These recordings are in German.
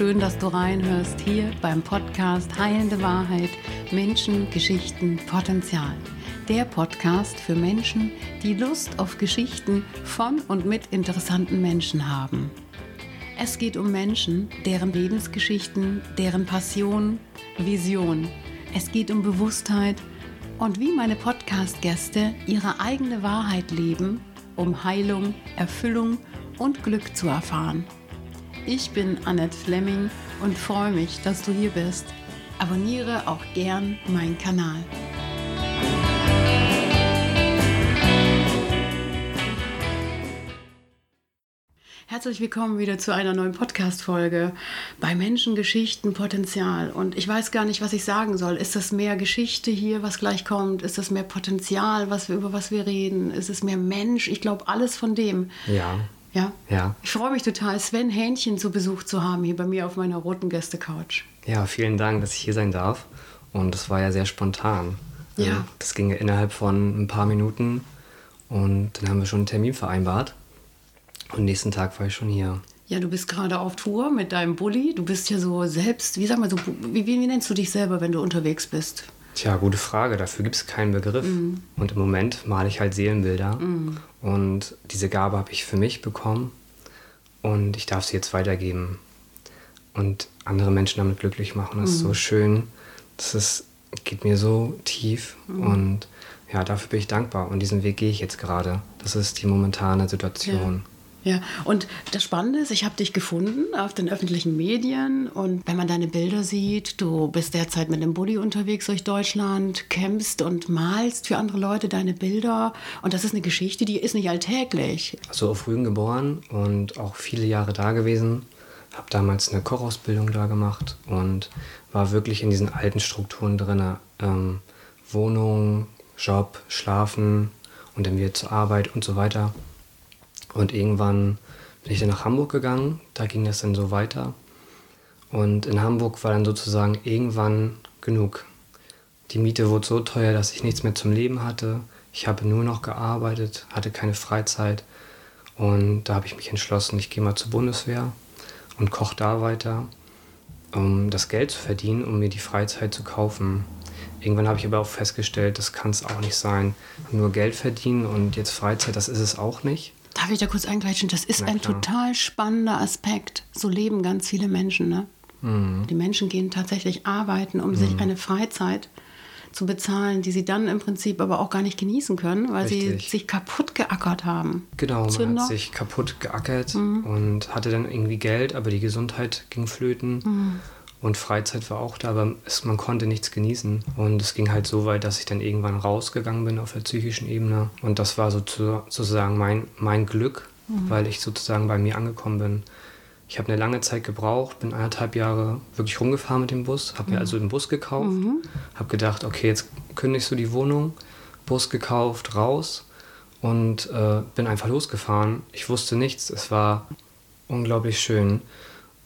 Schön, dass du reinhörst hier beim Podcast Heilende Wahrheit, Menschen, Geschichten, Potenzial. Der Podcast für Menschen, die Lust auf Geschichten von und mit interessanten Menschen haben. Es geht um Menschen, deren Lebensgeschichten, deren Passion, Vision. Es geht um Bewusstheit und wie meine Podcast-Gäste ihre eigene Wahrheit leben, um Heilung, Erfüllung und Glück zu erfahren. Ich bin Annette Fleming und freue mich, dass du hier bist. Abonniere auch gern meinen Kanal. Herzlich willkommen wieder zu einer neuen Podcast-Folge bei Menschen, Geschichten, Potenzial. Und ich weiß gar nicht, was ich sagen soll. Ist das mehr Geschichte hier, was gleich kommt? Ist das mehr Potenzial, was wir, über was wir reden? Ist es mehr Mensch? Ich glaube, alles von dem. Ja. Ja? Ja. Ich freue mich total, Sven Hähnchen zu Besuch zu haben, hier bei mir auf meiner roten Gäste-Couch. Ja, vielen Dank, dass ich hier sein darf. Und das war ja sehr spontan. Ja. Ähm, Das ging ja innerhalb von ein paar Minuten. Und dann haben wir schon einen Termin vereinbart. Und nächsten Tag war ich schon hier. Ja, du bist gerade auf Tour mit deinem Bulli. Du bist ja so selbst, wie sag mal so, wie, wie nennst du dich selber, wenn du unterwegs bist? Tja, gute Frage. Dafür gibt es keinen Begriff. Und im Moment male ich halt Seelenbilder. Und diese Gabe habe ich für mich bekommen. Und ich darf sie jetzt weitergeben. Und andere Menschen damit glücklich machen. Das ist so schön. Das ist, geht mir so tief. Und ja, dafür bin ich dankbar. Und diesen Weg gehe ich jetzt gerade. Das ist die momentane Situation. Ja, und das Spannende ist, ich habe dich gefunden auf den öffentlichen Medien und wenn man deine Bilder sieht, du bist derzeit mit einem Bulli unterwegs durch Deutschland, kämpfst und malst für andere Leute deine Bilder und das ist eine Geschichte, die ist nicht alltäglich. Also auf Rügen geboren und auch viele Jahre da gewesen. Habe damals eine Kochausbildung da gemacht und war wirklich in diesen alten Strukturen drin. Ähm, Wohnung, Job, Schlafen und dann wieder zur Arbeit und so weiter. Und irgendwann bin ich dann nach Hamburg gegangen. Da ging das dann so weiter. Und in Hamburg war dann sozusagen irgendwann genug. Die Miete wurde so teuer, dass ich nichts mehr zum Leben hatte. Ich habe nur noch gearbeitet, hatte keine Freizeit. Und da habe ich mich entschlossen, ich gehe mal zur Bundeswehr und koche da weiter, um das Geld zu verdienen, um mir die Freizeit zu kaufen. Irgendwann habe ich aber auch festgestellt, das kann es auch nicht sein. Nur Geld verdienen und jetzt Freizeit, das ist es auch nicht. Darf ich da kurz eingreifen? Das ist ein total spannender Aspekt. So leben ganz viele Menschen. Ne? Mhm. Die Menschen gehen tatsächlich arbeiten, um sich eine Freizeit zu bezahlen, die sie dann im Prinzip aber auch gar nicht genießen können, weil sie Richtig. sich kaputt geackert haben. Genau, man Zünder? hat sich kaputt geackert und hatte dann irgendwie Geld, aber die Gesundheit ging flöten. Und Freizeit war auch da, aber es, man konnte nichts genießen. Und es ging halt so weit, dass ich dann irgendwann rausgegangen bin auf der psychischen Ebene. Und das war so zu, sozusagen mein, mein Glück, weil ich sozusagen bei mir angekommen bin. Ich habe eine lange Zeit gebraucht, bin anderthalb Jahre wirklich rumgefahren mit dem Bus, habe mir also den Bus gekauft, habe gedacht, okay, jetzt kündigst du die Wohnung, Bus gekauft, raus und äh, bin einfach losgefahren. Ich wusste nichts, es war unglaublich schön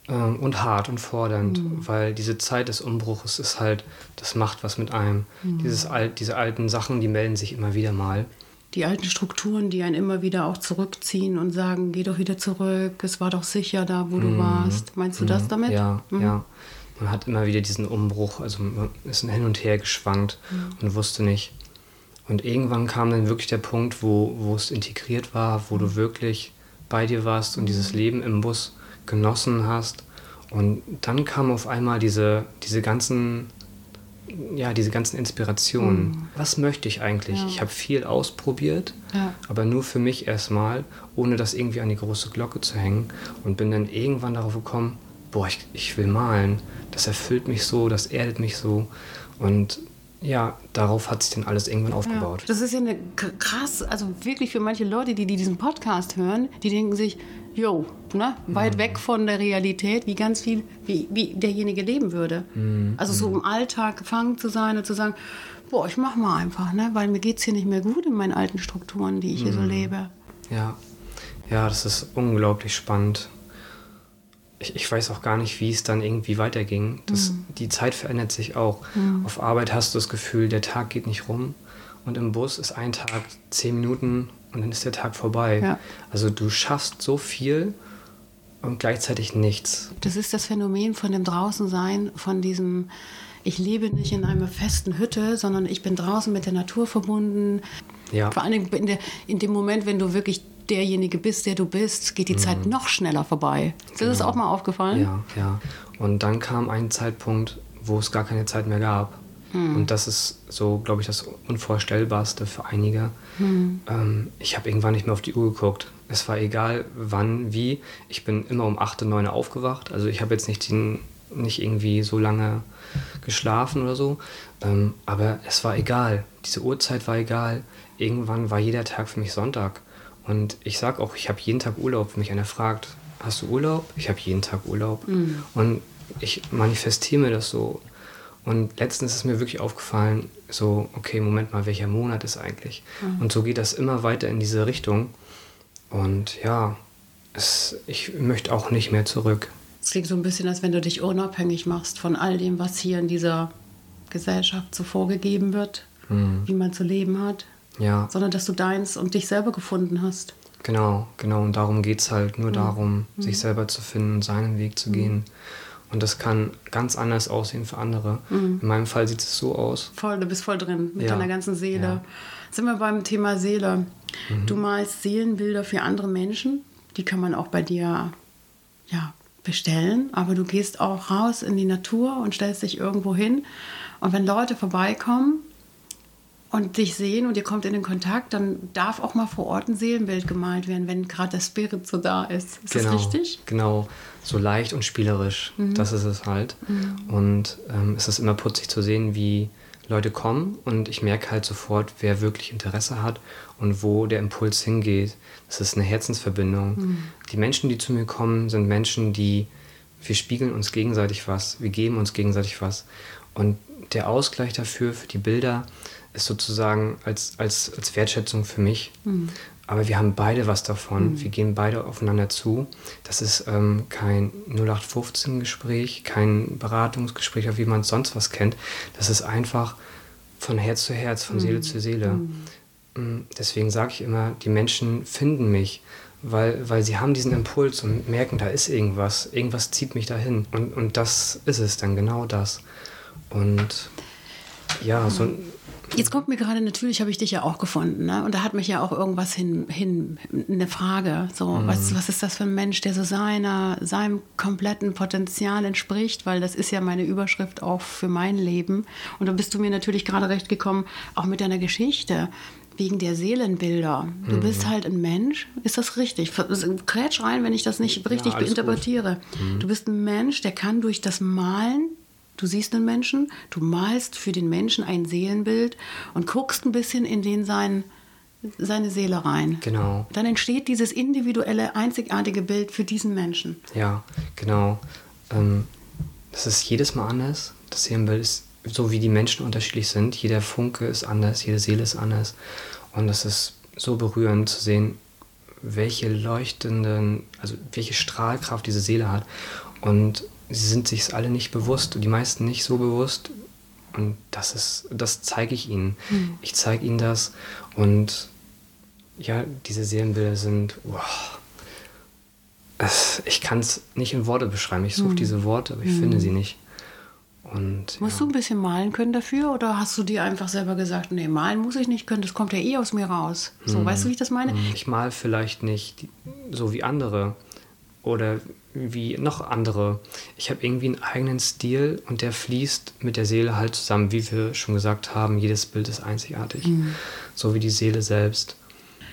ähm, und hart und fordernd, weil diese Zeit des Umbruches ist halt, das macht was mit einem. Dieses alt, diese alten Sachen, die melden sich immer wieder mal. Die alten Strukturen, die einen immer wieder auch zurückziehen und sagen, geh doch wieder zurück, es war doch sicher da, wo du warst. Meinst du das damit? Mhm. Ja, Mhm. ja. Man hat immer wieder diesen Umbruch, also man ist hin und her geschwankt Mhm. und wusste nicht. Und irgendwann kam dann wirklich der Punkt, wo, wo es integriert war, wo Mhm. du wirklich bei dir warst und dieses Leben im Bus genossen hast. Und dann kamen auf einmal diese, diese ganzen, ja, diese ganzen Inspirationen. Was möchte ich eigentlich? Mhm. Ja. Ich habe viel ausprobiert, Ja. aber nur für mich erstmal, ohne das irgendwie an die große Glocke zu hängen. Und bin dann irgendwann darauf gekommen, boah, ich, ich will malen. Das erfüllt mich so, das erdet mich so. Und ja, darauf hat sich dann alles irgendwann aufgebaut. Ja, das ist ja eine krass, also wirklich für manche Leute, die, die diesen Podcast hören, die denken sich, yo, ne, weit weg von der Realität, wie ganz viel, wie, wie derjenige leben würde. Also so im Alltag gefangen zu sein und zu sagen, boah, ich mach mal einfach, ne, weil mir geht's hier nicht mehr gut in meinen alten Strukturen, die ich hier so lebe. Ja, ja, das ist unglaublich spannend. Ich, ich weiß auch gar nicht, wie es dann irgendwie weiterging. Das, Die Zeit verändert sich auch. Auf Arbeit hast du das Gefühl, der Tag geht nicht rum. Und im Bus ist ein Tag zehn Minuten und dann ist der Tag vorbei. Ja. Also du schaffst so viel und gleichzeitig nichts. Das ist das Phänomen von dem Draußensein, von diesem, ich lebe nicht in einer festen Hütte, sondern ich bin draußen mit der Natur verbunden. Ja. Vor allem in, der, in dem Moment, wenn du wirklich derjenige bist, der du bist, geht die mhm. Zeit noch schneller vorbei. Ist genau. das auch mal aufgefallen? Ja, ja. Und dann kam ein Zeitpunkt, wo es gar keine Zeit mehr gab. Mhm. Und das ist so, glaube ich, das Unvorstellbarste für einige. Mhm. Ähm, ich habe irgendwann nicht mehr auf die Uhr geguckt. Es war egal, wann, wie. Ich bin immer um 8, 9 aufgewacht. Also ich habe jetzt nicht, den, nicht irgendwie so lange geschlafen oder so. Ähm, aber es war egal. Diese Uhrzeit war egal. Irgendwann war jeder Tag für mich Sonntag. Und ich sage auch, ich habe jeden Tag Urlaub. Wenn mich einer fragt, hast du Urlaub? Ich habe jeden Tag Urlaub. Mhm. Und ich manifestiere mir das so. Und letztens ist mir wirklich aufgefallen, so, okay, Moment mal, welcher Monat ist eigentlich? Mhm. Und so geht das immer weiter in diese Richtung. Und ja, es, ich möchte auch nicht mehr zurück. Es klingt so ein bisschen, als wenn du dich unabhängig machst von all dem, was hier in dieser Gesellschaft so vorgegeben wird, mhm. wie man zu leben hat. Ja. Sondern dass du deins und dich selber gefunden hast. Genau, genau. Und darum geht es halt nur mhm. darum, mhm. sich selber zu finden und seinen Weg zu mhm. gehen. Und das kann ganz anders aussehen für andere. Mhm. In meinem Fall sieht es so aus. Voll, du bist voll drin mit ja. deiner ganzen Seele. Ja. Sind wir beim Thema Seele. Mhm. Du malst Seelenbilder für andere Menschen. Die kann man auch bei dir ja, bestellen. Aber du gehst auch raus in die Natur und stellst dich irgendwo hin. Und wenn Leute vorbeikommen, und dich sehen und ihr kommt in den Kontakt, dann darf auch mal vor Ort ein Seelenbild gemalt werden, wenn gerade der Spirit so da ist. Ist genau, das richtig? Genau, so leicht und spielerisch. Mhm. Das ist es halt. Mhm. Und ähm, es ist immer putzig zu sehen, wie Leute kommen und ich merke halt sofort, wer wirklich Interesse hat und wo der Impuls hingeht. Das ist eine Herzensverbindung. Mhm. Die Menschen, die zu mir kommen, sind Menschen, die wir spiegeln uns gegenseitig was, wir geben uns gegenseitig was. Und der Ausgleich dafür, für die Bilder, ist sozusagen als, als, als Wertschätzung für mich. Mhm. Aber wir haben beide was davon. Mhm. Wir gehen beide aufeinander zu. Das ist ähm, kein 0815-Gespräch, kein Beratungsgespräch, wie man sonst was kennt. Das ist einfach von Herz zu Herz, von mhm. Seele zu Seele. Mhm. Mm, deswegen sage ich immer, die Menschen finden mich, weil, weil sie haben diesen Impuls und merken, da ist irgendwas. Irgendwas zieht mich dahin. Und, und das ist es dann, genau das. Und ja, so ein Jetzt kommt mir gerade, natürlich habe ich dich ja auch gefunden, ne? Und da hat mich ja auch irgendwas hin, hin eine Frage. So, mhm. was, was ist das für ein Mensch, der so seiner, seinem kompletten Potenzial entspricht? Weil das ist ja meine Überschrift auch für mein Leben. Und da bist du mir natürlich gerade recht gekommen, auch mit deiner Geschichte wegen der Seelenbilder. Du mhm. bist halt ein Mensch, ist das richtig? Krätsch rein, wenn ich das nicht richtig ja, interpretiere. Mhm. Du bist ein Mensch, der kann durch das Malen Du siehst einen Menschen, du malst für den Menschen ein Seelenbild und guckst ein bisschen in den sein, seine Seele rein. Genau. Dann entsteht dieses individuelle, einzigartige Bild für diesen Menschen. Ja, genau. Ähm, das ist jedes Mal anders. Das Seelenbild ist so, wie die Menschen unterschiedlich sind. Jeder Funke ist anders, jede Seele ist anders. Und das ist so berührend zu sehen, welche leuchtenden, also welche Strahlkraft diese Seele hat. Und sie sind sich alle nicht bewusst und die meisten nicht so bewusst. Und das ist, das zeige ich ihnen. Mhm. Ich zeige ihnen das und ja, diese Seelenbilder sind, wow, es, ich kann es nicht in Worte beschreiben. Ich suche mhm. diese Worte, aber ich mhm. finde sie nicht. Und, Musst ja. du ein bisschen malen können dafür oder hast du dir einfach selber gesagt, nee, malen muss ich nicht können, das kommt ja eh aus mir raus. So, mhm. weißt du, wie ich das meine? Hm. Ich mal vielleicht nicht so wie andere oder wie noch andere. Ich habe irgendwie einen eigenen Stil und der fließt mit der Seele halt zusammen, wie wir schon gesagt haben. Jedes Bild ist einzigartig, mhm. so wie die Seele selbst.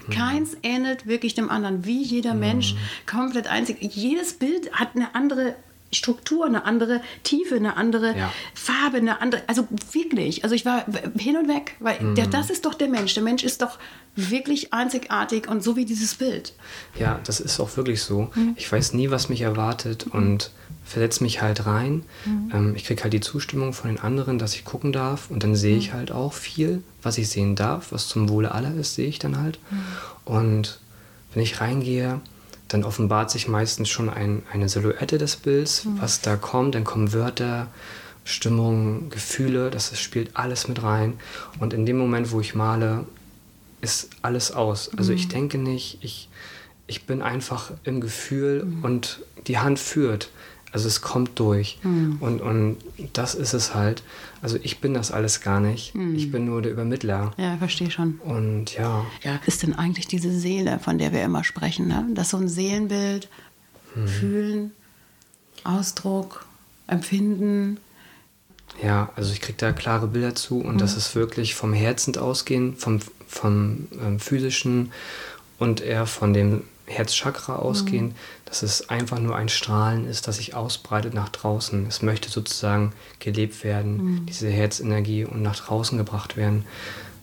Mhm. Keins ähnelt wirklich dem anderen, wie jeder Mensch, mhm. komplett einzig. Jedes Bild hat eine andere Struktur, eine andere Tiefe, eine andere ja. Farbe, eine andere. Also wirklich. Also ich war hin und weg, weil mhm. der, das ist doch der Mensch. Der Mensch ist doch wirklich einzigartig und so wie dieses Bild. Ja, das ist auch wirklich so. Mhm. Ich weiß nie, was mich erwartet mhm. und versetze mich halt rein. Mhm. Ähm, ich kriege halt die Zustimmung von den anderen, dass ich gucken darf und dann sehe ich mhm. halt auch viel, was ich sehen darf, was zum Wohle aller ist, sehe ich dann halt. Mhm. Und wenn ich reingehe, dann offenbart sich meistens schon ein, eine Silhouette des Bilds, mhm. was da kommt. Dann kommen Wörter, Stimmung, Gefühle, das spielt alles mit rein. Und in dem Moment, wo ich male, ist alles aus. Also mhm. ich denke nicht, ich, ich bin einfach im Gefühl mhm. und die Hand führt. Also es kommt durch. Mhm. Und, und das ist es halt. Also ich bin das alles gar nicht. Mhm. Ich bin nur der Übermittler. Ja, verstehe schon. Und ja. Ja, ist denn eigentlich diese Seele, von der wir immer sprechen, ne? Das so ein Seelenbild, mhm. Fühlen, Ausdruck, Empfinden. Ja, also ich kriege da klare Bilder zu und das mhm. ist wirklich vom Herzen ausgehen, vom, vom ähm, physischen und eher von dem Herzchakra ausgehen, mhm. dass es einfach nur ein Strahlen ist, das sich ausbreitet nach draußen. Es möchte sozusagen gelebt werden, mhm. diese Herzenergie und nach draußen gebracht werden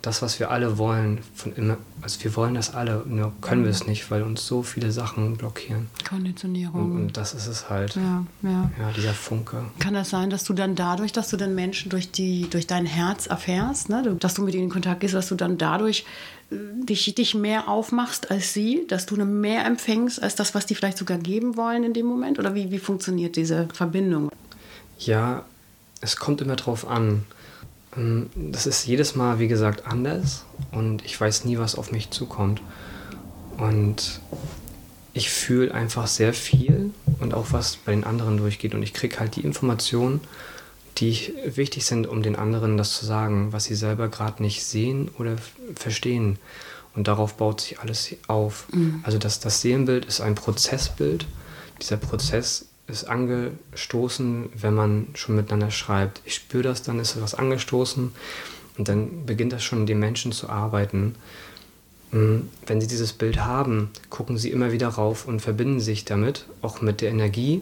das, was wir alle wollen, von immer, also wir wollen das alle, nur können wir es nicht, weil uns so viele Sachen blockieren. Konditionierung. Und, und das ist es halt. Ja, ja. ja, dieser Funke. Kann das sein, dass du dann dadurch, dass du den Menschen durch, die, durch dein Herz erfährst, ne? dass du mit ihnen in Kontakt gehst, dass du dann dadurch dich, dich mehr aufmachst als sie, dass du mehr empfängst als das, was die vielleicht sogar geben wollen in dem Moment? Oder wie, wie funktioniert diese Verbindung? Ja, es kommt immer drauf an. Ähm, das ist jedes Mal, wie gesagt, anders und ich weiß nie, was auf mich zukommt. Und ich fühle einfach sehr viel und auch was bei den anderen durchgeht und ich kriege halt die Informationen, die wichtig sind, um den anderen das zu sagen, was sie selber gerade nicht sehen oder verstehen. Und darauf baut sich alles auf. Mhm. Also das, das Seelenbild ist ein Prozessbild. Dieser Prozess ist angestoßen, wenn man schon miteinander schreibt. Ich spüre das, dann ist was angestoßen und dann beginnt das schon, den Menschen zu arbeiten. Mm, wenn sie dieses Bild haben, gucken sie immer wieder rauf und verbinden sich damit, auch mit der Energie,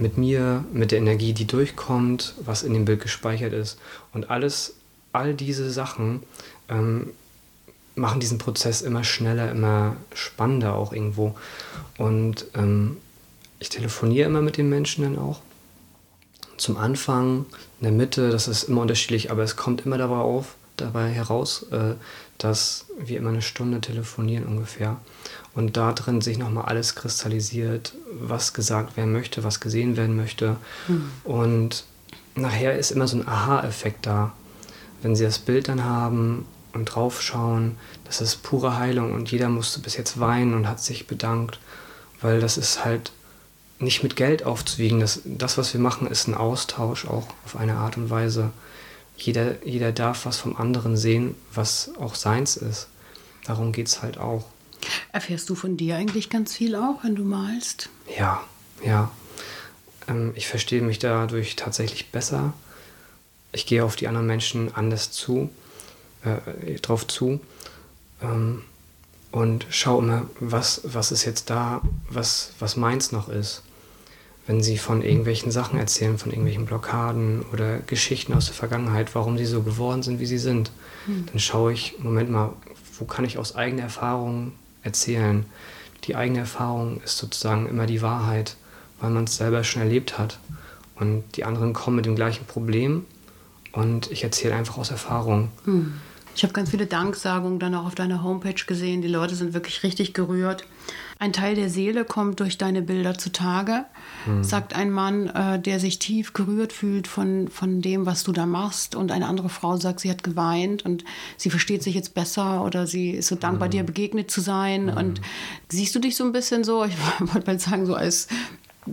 mit mir, mit der Energie, die durchkommt, was in dem Bild gespeichert ist. Und alles, all diese Sachen ähm, machen diesen Prozess immer schneller, immer spannender auch irgendwo. Und ähm, ich telefoniere immer mit den Menschen dann auch. Zum Anfang, in der Mitte, das ist immer unterschiedlich, aber es kommt immer dabei auf, dabei heraus, äh, dass wir immer eine Stunde telefonieren ungefähr. Und da drin sich nochmal alles kristallisiert, was gesagt werden möchte, was gesehen werden möchte. Mhm. Und nachher ist immer so ein Aha-Effekt da. Wenn sie das Bild dann haben und draufschauen, das ist pure Heilung und jeder musste bis jetzt weinen und hat sich bedankt, weil das ist halt nicht mit Geld aufzuwiegen. Das, das, was wir machen, ist ein Austausch auch auf eine Art und Weise. Jeder, jeder darf was vom anderen sehen, was auch seins ist. Darum geht es halt auch. Erfährst du von dir eigentlich ganz viel auch, wenn du malst? Ja, ja. Ähm, ich verstehe mich dadurch tatsächlich besser. Ich gehe auf die anderen Menschen anders zu, äh, drauf zu. Ähm, und schaue immer, was, was ist jetzt da, was, was meins noch ist wenn sie von irgendwelchen Sachen erzählen, von irgendwelchen Blockaden oder Geschichten aus der Vergangenheit, warum sie so geworden sind, wie sie sind, mhm. dann schaue ich, Moment mal, wo kann ich aus eigener Erfahrung erzählen? Die eigene Erfahrung ist sozusagen immer die Wahrheit, weil man es selber schon erlebt hat. Und die anderen kommen mit dem gleichen Problem und ich erzähle einfach aus Erfahrung. Mhm. Ich habe ganz viele Danksagungen dann auch auf deiner Homepage gesehen. Die Leute sind wirklich richtig gerührt. Ein Teil der Seele kommt durch deine Bilder zutage, mhm. sagt ein Mann, äh, der sich tief gerührt fühlt von, von dem, was du da machst. Und eine andere Frau sagt, sie hat geweint und sie versteht sich jetzt besser oder sie ist so dankbar, mhm. dir begegnet zu sein. Mhm. Und siehst du dich so ein bisschen so, ich wollte mal sagen, so als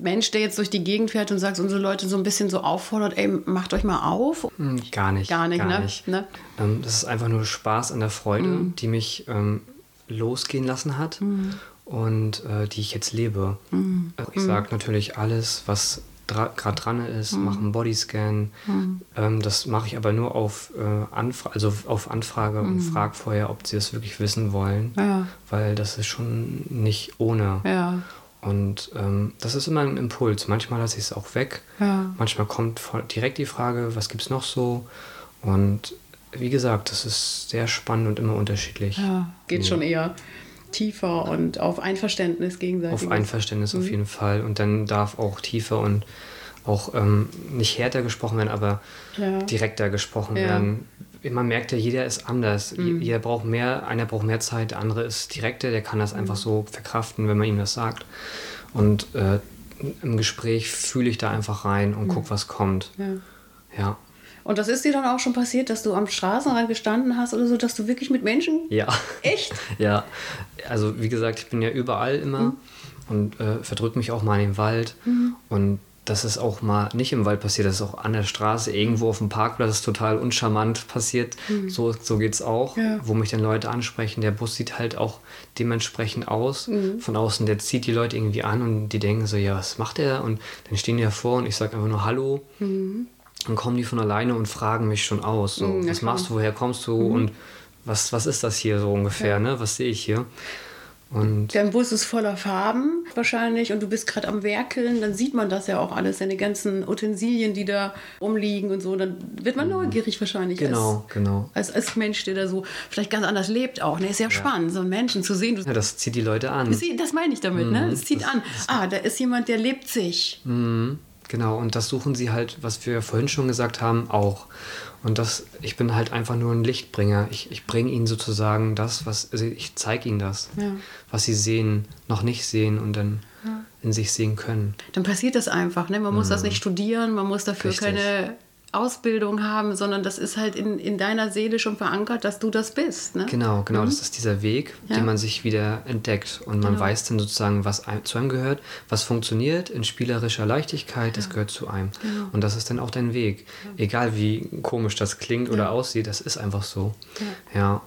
Mensch, der jetzt durch die Gegend fährt und sagt, unsere Leute so ein bisschen so auffordert, ey, macht euch mal auf? Hm, gar nicht. Gar nicht, gar ne? Nicht. ne? Ähm, das ist einfach nur Spaß an der Freude, mhm. die mich ähm, losgehen lassen hat mhm. und äh, die ich jetzt lebe. Mhm. Ich sage natürlich alles, was gerade dran ist, mhm. mache einen Bodyscan. Ähm, das mache ich aber nur auf, äh, Anfra also auf Anfrage und frage vorher, ob sie es wirklich wissen wollen, ja. weil das ist schon nicht ohne. Ja. Und ähm, das ist immer ein Impuls. Manchmal lasse ich es auch weg. Ja. Manchmal kommt direkt die Frage, was gibt es noch so? Und wie gesagt, das ist sehr spannend und immer unterschiedlich. Ja, geht ja. schon eher tiefer und auf Einverständnis gegenseitig. Auf Einverständnis mhm. auf jeden Fall. Und dann darf auch tiefer und auch ähm, nicht härter gesprochen werden, aber ja. direkter gesprochen ja. werden. Man merkt ja, jeder ist anders. Mhm. Jeder braucht mehr, einer braucht mehr Zeit, der andere ist direkter, der kann das mhm. einfach so verkraften, wenn man ihm das sagt. Und äh, im Gespräch fühle ich da einfach rein und mhm. gucke, was kommt. Ja. ja. Und das ist dir dann auch schon passiert, dass du am Straßenrand gestanden hast oder so, dass du wirklich mit Menschen. Ja. Echt? ja. Also, wie gesagt, ich bin ja überall immer mhm. und äh, verdrücke mich auch mal in den Wald. Mhm. Und dass es auch mal nicht im Wald passiert, dass es auch an der Straße irgendwo auf dem Parkplatz total uncharmant passiert. Mhm. So, so geht es auch, ja. wo mich dann Leute ansprechen. Der Bus sieht halt auch dementsprechend aus. Mhm. Von außen, der zieht die Leute irgendwie an und die denken so, ja, was macht er? Und dann stehen die davor und ich sage einfach nur Hallo. Mhm. Dann kommen die von alleine und fragen mich schon aus. So, mhm, was machst du, woher kommst du mhm. und was, was ist das hier so ungefähr, ja. ne? Was sehe ich hier? Und Dein Bus ist voller Farben wahrscheinlich und du bist gerade am Werkeln, dann sieht man das ja auch alles, deine ganzen Utensilien, die da rumliegen und so. Dann wird man mhm. neugierig wahrscheinlich. Genau, als, genau. Als, als Mensch, der da so vielleicht ganz anders lebt auch. Ne? Ist ja, ja. spannend, so einen Menschen zu sehen. Ja, das zieht die Leute an. Das meine ich damit, ne? mhm. ne? Es zieht das, an. Ah, da ist jemand, der lebt sich. Mhm. Genau, und das suchen sie halt, was wir vorhin schon gesagt haben, auch. Und das, ich bin halt einfach nur ein Lichtbringer. Ich, ich bringe ihnen sozusagen das, was, also ich zeige ihnen das, ja. was sie sehen, noch nicht sehen und dann ja. in sich sehen können. Dann passiert das einfach. Ne? Man muss das mhm. nicht studieren, man muss dafür Richtig. keine Ausbildung haben, sondern das ist halt in, in deiner Seele schon verankert, dass du das bist. Ne? Genau, genau. Mhm. Das ist dieser Weg, ja. den man sich wieder entdeckt. Und man genau. weiß dann sozusagen, was zu einem gehört, was funktioniert in spielerischer Leichtigkeit, das gehört zu einem. Genau. Und das ist dann auch dein Weg. Egal wie komisch das klingt oder aussieht, das ist einfach so. ja.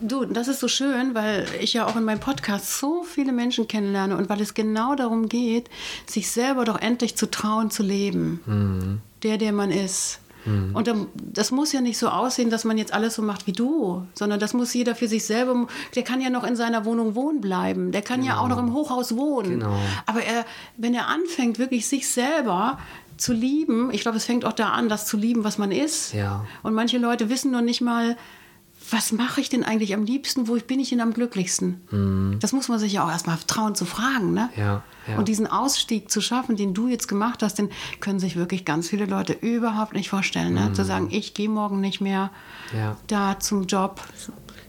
Du, das ist so schön, weil ich ja auch in meinem Podcast so viele Menschen kennenlerne und weil es genau darum geht, sich selber doch endlich zu trauen zu leben. Mhm der, der man ist. Mhm. Und das muss ja nicht so aussehen, dass man jetzt alles so macht wie du, sondern das muss jeder für sich selber. Der kann ja noch in seiner Wohnung wohnen bleiben. Der kann genau. ja auch noch im Hochhaus wohnen. Genau. Aber er, wenn er anfängt, wirklich sich selber zu lieben, ich glaube, es fängt auch da an, das zu lieben, was man ist. Ja. Und manche Leute wissen noch nicht mal, was mache ich denn eigentlich am liebsten, wo bin ich denn am glücklichsten? Mhm. Das muss man sich ja auch erstmal trauen zu fragen. Ne? Ja, ja. Und diesen Ausstieg zu schaffen, den du jetzt gemacht hast, den können sich wirklich ganz viele Leute überhaupt nicht vorstellen. Ne? Mhm. Zu sagen, ich gehe morgen nicht mehr ja. da zum Job.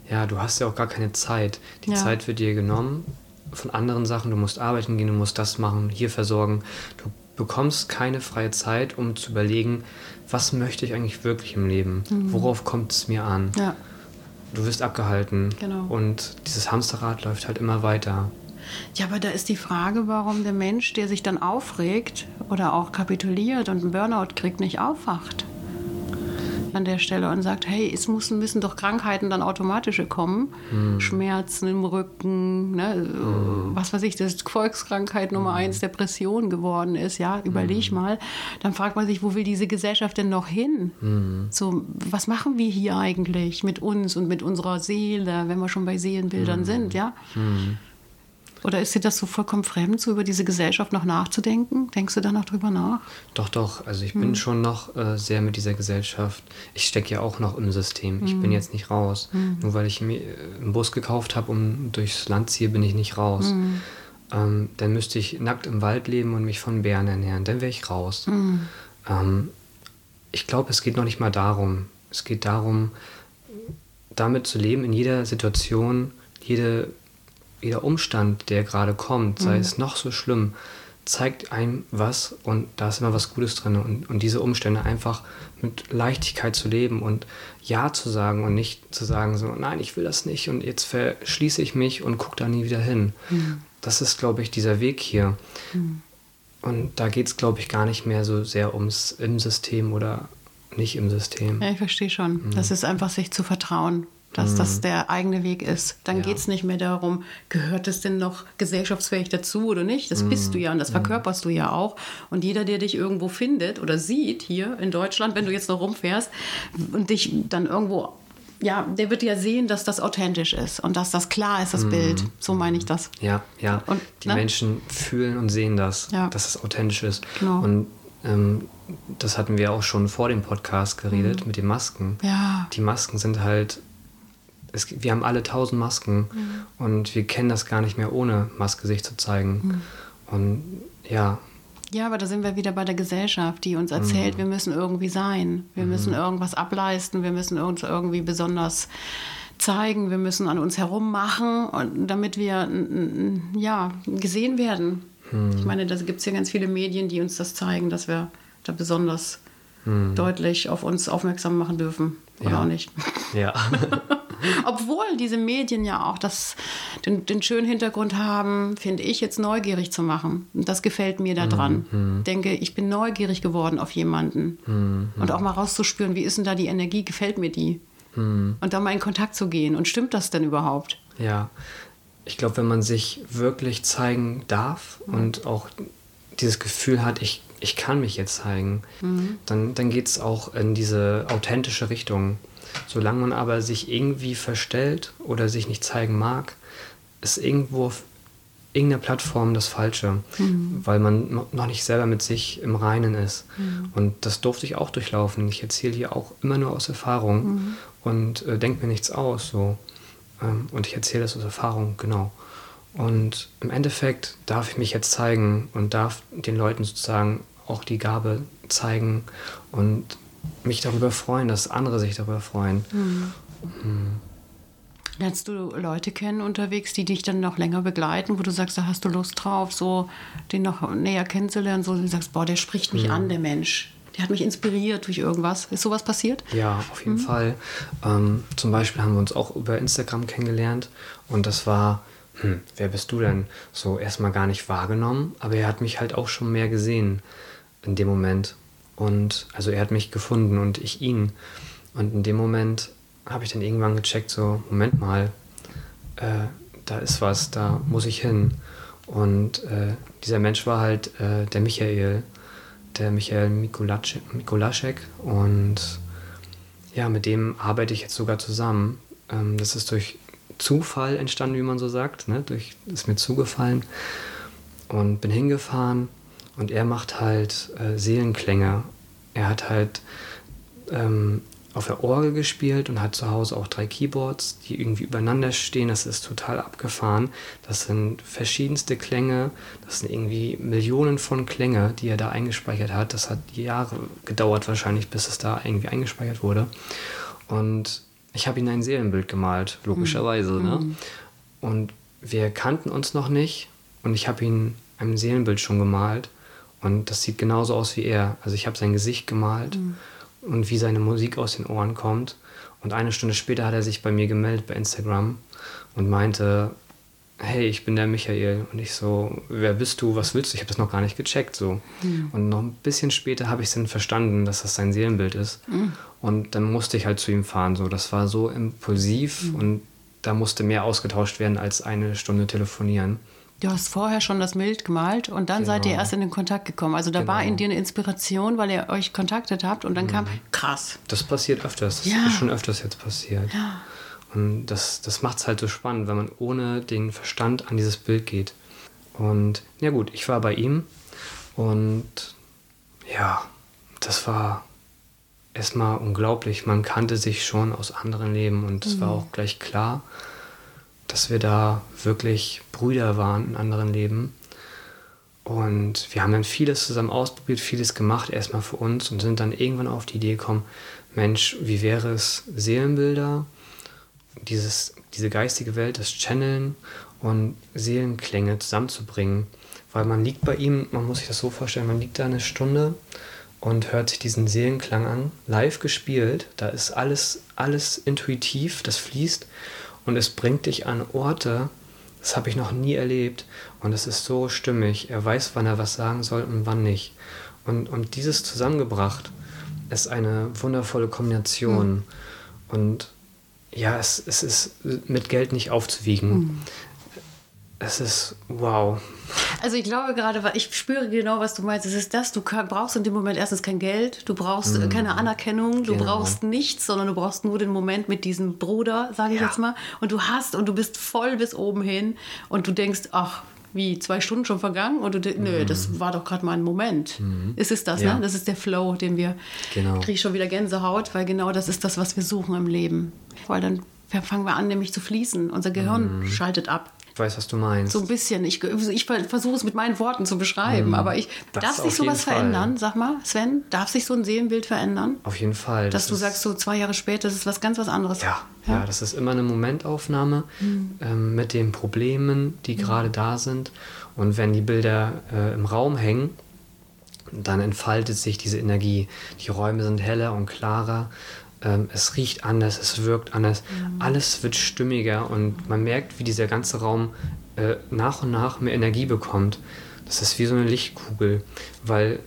Ja, du hast ja auch gar keine Zeit. Die Zeit wird dir genommen von anderen Sachen. Du musst arbeiten gehen, du musst das machen, hier versorgen. Du bekommst keine freie Zeit, um zu überlegen, was möchte ich eigentlich wirklich im Leben? Mhm. Worauf kommt es mir an? Ja du wirst abgehalten. Genau. Und dieses Hamsterrad läuft halt immer weiter. Ja, aber da ist die Frage, warum der Mensch, der sich dann aufregt oder auch kapituliert und einen Burnout kriegt, nicht aufwacht an der Stelle und sagt, hey, es müssen, müssen doch Krankheiten dann automatisch kommen. Mhm. Schmerzen im Rücken, ne? Mhm. was weiß ich, das Volkskrankheit Nummer mhm. eins, Depression geworden ist, ja, überleg mhm. mal. Dann fragt man sich, wo will diese Gesellschaft denn noch hin? Mhm. So, was machen wir hier eigentlich mit uns und mit unserer Seele, wenn wir schon bei Seelenbildern sind, ja? Oder ist dir das so vollkommen fremd, so über diese Gesellschaft noch nachzudenken? Denkst du da noch drüber nach? Doch, doch. Also ich hm. bin schon noch äh, sehr mit dieser Gesellschaft. Ich stecke ja auch noch im System. Ich hm. bin jetzt nicht raus. Hm. Nur weil ich mir äh, einen Bus gekauft habe und durchs Land ziehe, bin ich nicht raus. Hm. Ähm, dann müsste ich nackt im Wald leben und mich von Bären ernähren. Dann wäre ich raus. Hm. Ähm, ich glaube, es geht noch nicht mal darum. Es geht darum, damit zu leben in jeder Situation, jede jeder Umstand, der gerade kommt, sei mhm. es noch so schlimm, zeigt einem was und da ist immer was Gutes drin. Und, und diese Umstände einfach mit Leichtigkeit zu leben und Ja zu sagen und nicht zu sagen, so, nein, ich will das nicht und jetzt verschließe ich mich und gucke da nie wieder hin. Mhm. Das ist, glaube ich, dieser Weg hier. Mhm. Und da geht es, glaube ich, gar nicht mehr so sehr ums im System oder nicht im System. Ja, ich verstehe schon. Mhm. Das ist einfach sich zu vertrauen dass mhm. das der eigene Weg ist. Dann ja. geht es nicht mehr darum, gehört es denn noch gesellschaftsfähig dazu oder nicht? Das mhm. bist du ja und das mhm. verkörperst du ja auch. Und jeder, der dich irgendwo findet oder sieht hier in Deutschland, wenn du jetzt noch rumfährst und dich dann irgendwo ja, der wird ja sehen, dass das authentisch ist und dass das klar ist, das mm. Bild. So meine ich das. Ja, ja. Und, die ne? Menschen fühlen und sehen das, ja. dass es authentisch ist. Genau. Und ähm, das hatten wir auch schon vor dem Podcast geredet mit den Masken. Ja. Die Masken sind halt es, wir haben alle tausend Masken mhm. und wir kennen das gar nicht mehr, ohne Maske sich zu zeigen. Mhm. Und ja. Ja, aber da sind wir wieder bei der Gesellschaft, die uns erzählt, mhm. wir müssen irgendwie sein, wir mhm. müssen irgendwas ableisten, wir müssen uns irgendwie besonders zeigen, wir müssen an uns herum machen, damit wir ja, gesehen werden. Ich mhm. meine, da gibt es ja ganz viele Medien, die uns das zeigen, dass wir da besonders mhm. deutlich auf uns aufmerksam machen dürfen. Oder Ja. auch nicht. Ja. Obwohl diese Medien ja auch das, den, den schönen Hintergrund haben, finde ich, jetzt neugierig zu machen. Und das gefällt mir daran. Denke, ich bin neugierig geworden auf jemanden. Und auch mal rauszuspüren, wie ist denn da die Energie, gefällt mir die? Und da mal in Kontakt zu gehen. Und stimmt das denn überhaupt? Ja, ich glaube, wenn man sich wirklich zeigen darf und auch dieses Gefühl hat, ich, ich kann mich jetzt zeigen, dann, dann geht es auch in diese authentische Richtung. Solange man aber sich irgendwie verstellt oder sich nicht zeigen mag, ist irgendwo auf irgendeiner Plattform das Falsche, weil man no- noch nicht selber mit sich im Reinen ist. Und das durfte ich auch durchlaufen. Ich erzähle hier auch immer nur aus Erfahrung und äh, denke mir nichts aus. So. Ähm, und ich erzähle das aus Erfahrung, genau. Und im Endeffekt darf ich mich jetzt zeigen und darf den Leuten sozusagen auch die Gabe zeigen und mich darüber freuen, dass andere sich darüber freuen. Lernst du Leute kennen unterwegs, die dich dann noch länger begleiten, wo du sagst, da hast du Lust drauf, so den noch näher kennenzulernen, so du sagst, boah, der spricht mich an, der Mensch. Der hat mich inspiriert durch irgendwas. Ist sowas passiert? Ja, auf jeden Fall. Ähm, zum Beispiel haben wir uns auch über Instagram kennengelernt und das war, hm, wer bist du denn? So erstmal gar nicht wahrgenommen, aber er hat mich halt auch schon mehr gesehen in dem Moment. Und also er hat mich gefunden und ich ihn. Und in dem Moment habe ich dann irgendwann gecheckt, so, Moment mal, äh, da ist was, da muss ich hin. Und äh, dieser Mensch war halt äh, der Michael, der Michael Mikulaschek. Und ja, mit dem arbeite ich jetzt sogar zusammen. Ähm, das ist durch Zufall entstanden, wie man so sagt. Ne? Durch, ist mir zugefallen. Und bin hingefahren und er macht halt äh, Seelenklänge. Er hat halt ähm, auf der Orgel gespielt und hat zu Hause auch drei Keyboards, die irgendwie übereinander stehen. Das ist total abgefahren. Das sind verschiedenste Klänge. Das sind irgendwie Millionen von Klänge, die er da eingespeichert hat. Das hat Jahre gedauert wahrscheinlich, bis es da irgendwie eingespeichert wurde. Und ich habe ihm ein Seelenbild gemalt, logischerweise. Ne? Und wir kannten uns noch nicht. Und ich habe ihm ein Seelenbild schon gemalt. Und das sieht genauso aus wie er. Also ich habe sein Gesicht gemalt und wie seine Musik aus den Ohren kommt. Und eine Stunde später hat er sich bei mir gemeldet bei Instagram und meinte, hey, ich bin der Michael. Und ich so, wer bist du, was willst du? Ich habe das noch gar nicht gecheckt. So. Und noch ein bisschen später habe ich es dann verstanden, dass das sein Seelenbild ist. Und dann musste ich halt zu ihm fahren. So. Das war so impulsiv und da musste mehr ausgetauscht werden als eine Stunde telefonieren. Du hast vorher schon das Bild gemalt und dann seid ihr Genau. erst in den Kontakt gekommen. Also da war Genau. in dir eine Inspiration, weil ihr euch kontaktet habt und dann kam, krass. Das passiert öfters. Das Ja. ist schon öfters jetzt passiert. Ja. Und das, das macht es halt so spannend, wenn man ohne den Verstand an dieses Bild geht. Und ja gut, ich war bei ihm und ja, das war erstmal unglaublich. Man kannte sich schon aus anderen Leben und es war auch gleich klar, dass wir da wirklich Brüder waren in anderen Leben. Und wir haben dann vieles zusammen ausprobiert, vieles gemacht, erstmal für uns und sind dann irgendwann auf die Idee gekommen, Mensch, wie wäre es, Seelenbilder, dieses, diese geistige Welt, das Channeln und Seelenklänge zusammenzubringen. Weil man liegt bei ihm, man muss sich das so vorstellen, man liegt da eine Stunde und hört sich diesen Seelenklang an, live gespielt. Da ist alles, alles intuitiv, das fließt und es bringt dich an Orte, das habe ich noch nie erlebt und es ist so stimmig. Er weiß, wann er was sagen soll und wann nicht. Und, und dieses zusammengebracht ist eine wundervolle Kombination. Und ja, es, es ist mit Geld nicht aufzuwiegen. Es ist wow. Also ich glaube gerade, ich spüre genau, was du meinst. Es ist das, du kann, brauchst in dem Moment erstens kein Geld, du brauchst äh, keine Anerkennung, du Genau. brauchst nichts, sondern du brauchst nur den Moment mit diesem Bruder, sage ich Ja. jetzt mal. Und du hast und du bist voll bis oben hin und du denkst, ach, wie, zwei Stunden schon vergangen? Und du denkst, nö, das war doch gerade mal ein Moment. Ist es das, Ja. ne? Das ist der Flow, den wir, Genau. kriege ich schon wieder Gänsehaut, weil genau das ist das, was wir suchen im Leben. Weil dann fangen wir an, nämlich zu fließen. Unser Gehirn schaltet ab. Ich weiß, was du meinst. So ein bisschen. Ich, ich versuche es mit meinen Worten zu beschreiben, aber ich Das darf sich sowas verändern? Sag mal, Sven, darf sich so ein Seelenbild verändern? Auf jeden Fall. Dass Das du sagst, so zwei Jahre später, das ist was ganz was anderes. Ja, ja. das ist immer eine Momentaufnahme ähm, mit den Problemen, die gerade da sind. Und wenn die Bilder äh, im Raum hängen, dann entfaltet sich diese Energie. Die Räume sind heller und klarer. Ähm, es riecht anders, es wirkt anders. Mhm. Alles wird stimmiger und man merkt, wie dieser ganze Raum äh, nach und nach mehr Energie bekommt. Das ist wie so eine Lichtkugel, weil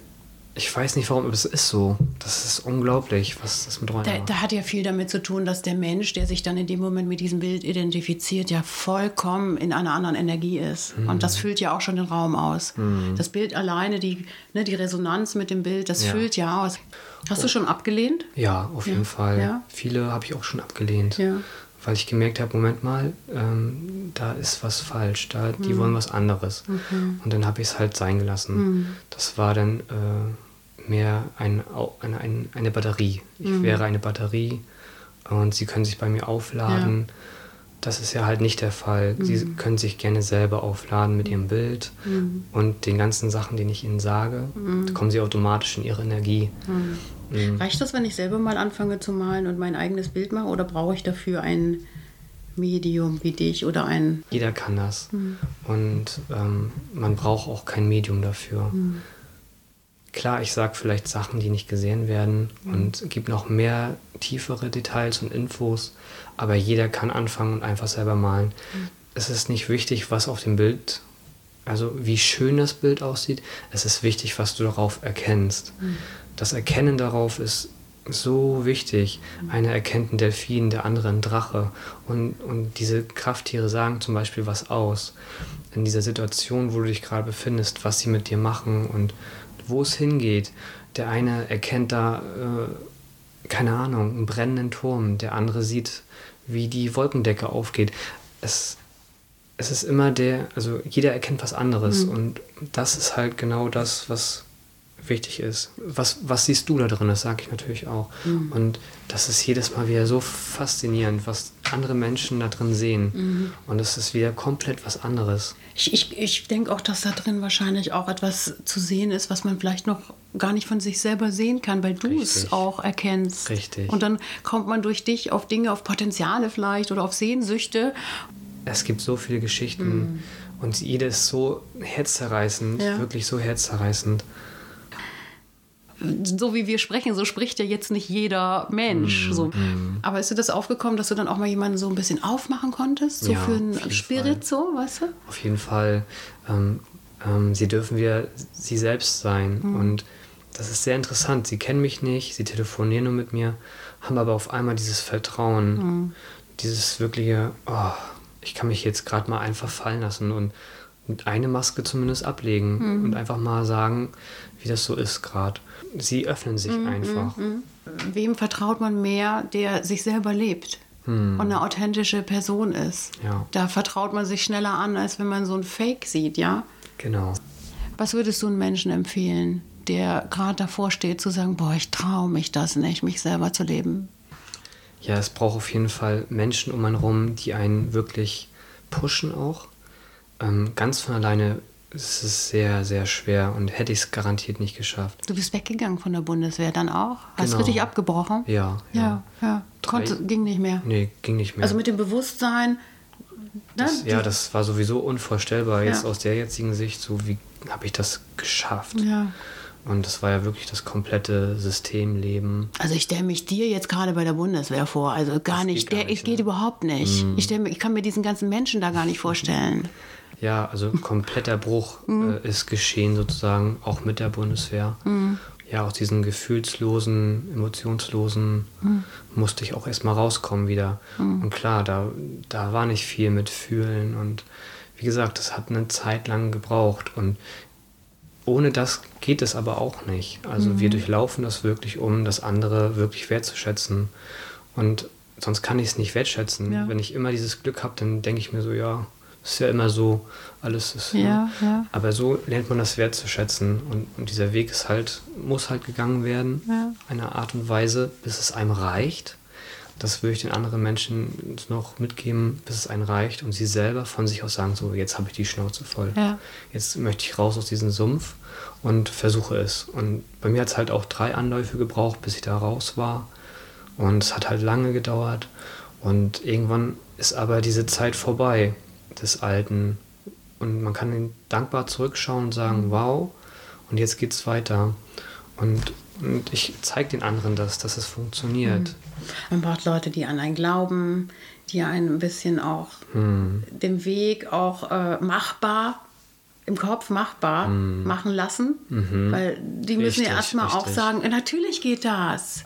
ich weiß nicht warum, aber es ist so. Das ist unglaublich, was das mit Räumen da, da hat ja viel damit zu tun, dass der Mensch, der sich dann in dem Moment mit diesem Bild identifiziert, ja vollkommen in einer anderen Energie ist. Mhm. Und das füllt ja auch schon den Raum aus. Mhm. Das Bild alleine, die, ne, die Resonanz mit dem Bild, das ja. füllt ja aus. Hast oh. du schon abgelehnt? Ja, auf ja. jeden Fall. Ja? Viele habe ich auch schon abgelehnt. Weil ich gemerkt habe, Moment mal, ähm, da ist was falsch, da, die mhm. wollen was anderes. Mhm. Und dann habe ich es halt sein gelassen. Mhm. Das war dann äh, mehr ein, ein, eine Batterie. Ich mhm. wäre eine Batterie und sie können sich bei mir aufladen. Ja. Das ist ja halt nicht der Fall. Sie mhm. können sich gerne selber aufladen mit ihrem Bild mhm. und den ganzen Sachen, die ich ihnen sage. Kommen sie automatisch in ihre Energie. Mhm. Reicht das, wenn ich selber mal anfange zu malen und mein eigenes Bild mache oder brauche ich dafür ein Medium wie dich oder ein... Jeder kann das. Mhm. Und ähm, man braucht auch kein Medium dafür. Mhm. Klar, ich sage vielleicht Sachen, die nicht gesehen werden mhm. und gibt noch mehr tiefere Details und Infos, aber jeder kann anfangen und einfach selber malen. Mhm. Es ist nicht wichtig, was auf dem Bild also wie schön das Bild aussieht, es ist wichtig, was du darauf erkennst. Mhm das Erkennen darauf ist so wichtig. Einer erkennt einen Delfin, der andere einen Drache. Und, und diese Krafttiere sagen zum Beispiel was aus. In dieser Situation, wo du dich gerade befindest, was sie mit dir machen und wo es hingeht. Der eine erkennt da, äh, keine Ahnung, einen brennenden Turm. Der andere sieht, wie die Wolkendecke aufgeht. Es, es ist immer der, also jeder erkennt was anderes. Mhm. Und das ist halt genau das, was wichtig ist. Was, was siehst du da drin? Das sage ich natürlich auch. Mhm. Und das ist jedes Mal wieder so faszinierend, was andere Menschen da drin sehen. Mhm. Und es ist wieder komplett was anderes. Ich, ich, ich denke auch, dass da drin wahrscheinlich auch etwas zu sehen ist, was man vielleicht noch gar nicht von sich selber sehen kann, weil du es auch erkennst. Richtig. Und dann kommt man durch dich auf Dinge, auf Potenziale vielleicht oder auf Sehnsüchte. Es gibt so viele Geschichten. Mhm. Und jede ist so herzzerreißend, ja. wirklich so herzzerreißend so wie wir sprechen, so spricht ja jetzt nicht jeder Mensch. Mm, so. Mm. Aber ist dir das aufgekommen, dass du dann auch mal jemanden so ein bisschen aufmachen konntest? So ja, für einen Spirit, Fall. so, weißt du? Auf jeden Fall. Ähm, ähm, sie dürfen wir sie selbst sein. Mm. Und das ist sehr interessant. Sie kennen mich nicht, sie telefonieren nur mit mir, haben aber auf einmal dieses Vertrauen, mhm. dieses wirkliche, oh, ich kann mich jetzt gerade mal einfach fallen lassen und eine Maske zumindest ablegen mhm. und einfach mal sagen, wie das so ist gerade sie öffnen sich mhm, einfach. Mhm. Wem vertraut man mehr, der sich selber lebt? Mhm. und eine authentische Person ist. Ja. Da vertraut man sich schneller an, als wenn man so ein Fake sieht, ja? Genau. Was würdest du einem Menschen empfehlen, der gerade davor steht, zu sagen, boah, ich traue mich das nicht, mich selber zu leben? Ja, es braucht auf jeden Fall Menschen um einen rum, die einen wirklich pushen auch. Ähm, ganz von alleine es ist sehr, sehr schwer und hätte ich es garantiert nicht geschafft. Du bist weggegangen von der Bundeswehr dann auch? Hast genau. richtig abgebrochen? Ja. Ja, ja. ja. Konnte, ging nicht mehr? Nee, ging nicht mehr. Also mit dem Bewusstsein. Ne? Das, ja, das war sowieso unvorstellbar. Jetzt ja. aus der jetzigen Sicht, so wie habe ich das geschafft? Ja. Und das war ja wirklich das komplette Systemleben. Also ich stelle mich dir jetzt gerade bei der Bundeswehr vor. Also gar das nicht. Geht gar der, nicht, geht ne? überhaupt nicht. Mm. Ich, stell, ich kann mir diesen ganzen Menschen da gar nicht vorstellen. Ja, also kompletter Bruch mhm. äh, ist geschehen sozusagen, auch mit der Bundeswehr. Mhm. Ja, aus diesen gefühlslosen, emotionslosen mhm. musste ich auch erstmal rauskommen wieder. Mhm. Und klar, da, da war nicht viel mit Fühlen und wie gesagt, das hat eine Zeit lang gebraucht und ohne das geht es aber auch nicht. Also wir mhm. durchlaufen das wirklich, um das andere wirklich wertzuschätzen. Und sonst kann ich es nicht wertschätzen. Ja. Wenn ich immer dieses Glück habe, dann denke ich mir so, ja, ist ja immer so, alles ist. Ja, ne? ja. Aber so lernt man das wertzuschätzen. Und, und dieser Weg ist halt, muss halt gegangen werden, ja. einer Art und Weise, bis es einem reicht. Das würde ich den anderen Menschen noch mitgeben, bis es einem reicht und sie selber von sich aus sagen, so, jetzt habe ich die Schnauze voll. Ja. Jetzt möchte ich raus aus diesem Sumpf und versuche es. Und bei mir hat es halt auch drei Anläufe gebraucht, bis ich da raus war. Und es hat halt lange gedauert. Und irgendwann ist aber diese Zeit vorbei des Alten. Und man kann dankbar zurückschauen und sagen, mhm. wow. und jetzt geht's weiter. Und, und ich zeige den anderen das, dass es funktioniert. Mhm. Man braucht Leute, die an einen glauben, die einen ein bisschen auch Mhm. den Weg auch äh, machbar im Kopf machbar machen lassen, weil die müssen. Richtig, ja erstmal auch sagen, "Äh, natürlich geht das.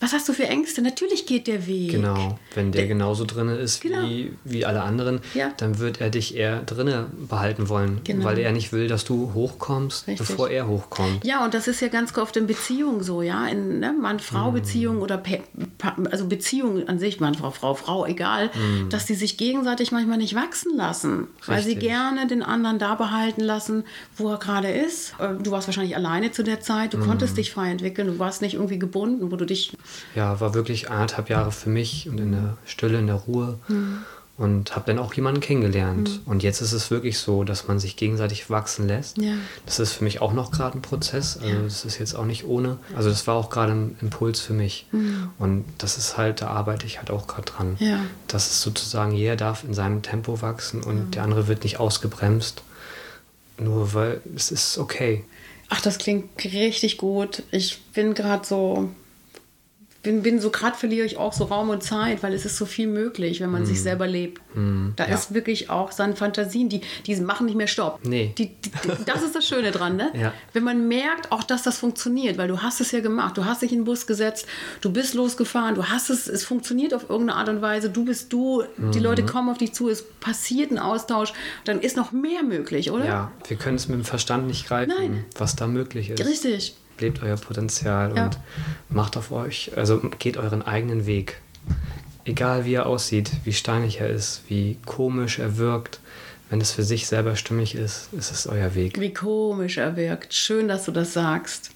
Was hast du für Ängste? Natürlich geht der Weg. Genau, wenn der genauso drin ist Genau. wie, wie alle anderen, Ja. dann wird er dich eher drinne behalten wollen, Genau. weil er nicht will, dass du hochkommst, Richtig. bevor er hochkommt. Ja, und das ist ja ganz oft in Beziehungen so, ja, in ne, Mann-Frau-Beziehungen oder Pe Pa- also Beziehungen an sich, Mann, Frau, Frau, Frau, egal, dass die sich gegenseitig manchmal nicht wachsen lassen, weil sie Richtig. gerne den anderen da behalten lassen, wo er gerade ist. Äh, Du warst wahrscheinlich alleine zu der Zeit, du konntest dich frei entwickeln, du warst nicht irgendwie gebunden, wo du dich Ja, war wirklich anderthalb Jahre für mich und in der Stille, in der Ruhe. Und habe dann auch jemanden kennengelernt. Und jetzt ist es wirklich so, dass man sich gegenseitig wachsen lässt. Ja. Das ist für mich auch noch gerade ein Prozess. Also das ist jetzt auch nicht ohne. Also das war auch gerade ein Impuls für mich. Und das ist halt, da arbeite ich halt auch gerade dran. Ja. Das ist sozusagen, jeder darf in seinem Tempo wachsen und der andere wird nicht ausgebremst. Nur weil es ist okay. Ach, das klingt richtig gut. Ich bin gerade so, bin, bin so gerade verliere ich auch so Raum und Zeit, weil es ist so viel möglich, wenn man sich selber lebt. da Mhm. ja. ist wirklich auch seine Fantasien, die, die machen nicht mehr Stopp. Nee. Die, die, das ist das Schöne dran, ne? Ja. Wenn man merkt auch, dass das funktioniert, weil du hast es ja gemacht, du hast dich in den Bus gesetzt, du bist losgefahren, du hast es, es funktioniert auf irgendeine Art und Weise, du bist du, die Mhm. Leute kommen auf dich zu, es passiert ein Austausch, dann ist noch mehr möglich, oder? Ja, wir können es mit dem Verstand nicht greifen, Nein. was da möglich ist. Richtig. Lebt euer Potenzial Ja. und macht auf euch, also geht euren eigenen Weg. Egal wie er aussieht, wie steinig er ist, wie komisch er wirkt, wenn es für sich selber stimmig ist, ist es euer Weg. Wie komisch er wirkt. Schön, dass du das sagst.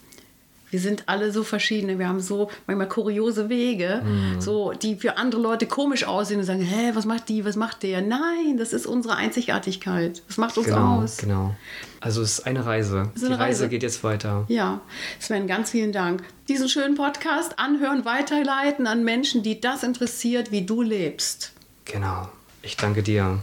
Wir sind alle so verschiedene. Wir haben so manchmal kuriose Wege, Mhm. so die für andere Leute komisch aussehen und sagen: Hä, was macht die, was macht der? Nein, das ist unsere Einzigartigkeit. Das macht uns Genau, aus. genau. Also es ist eine Reise. ist Die eine Reise Reise. geht jetzt weiter. Ja, Sven, ganz vielen Dank. Diesen schönen Podcast anhören, weiterleiten an Menschen, die das interessiert, wie du lebst. Genau. Ich danke dir.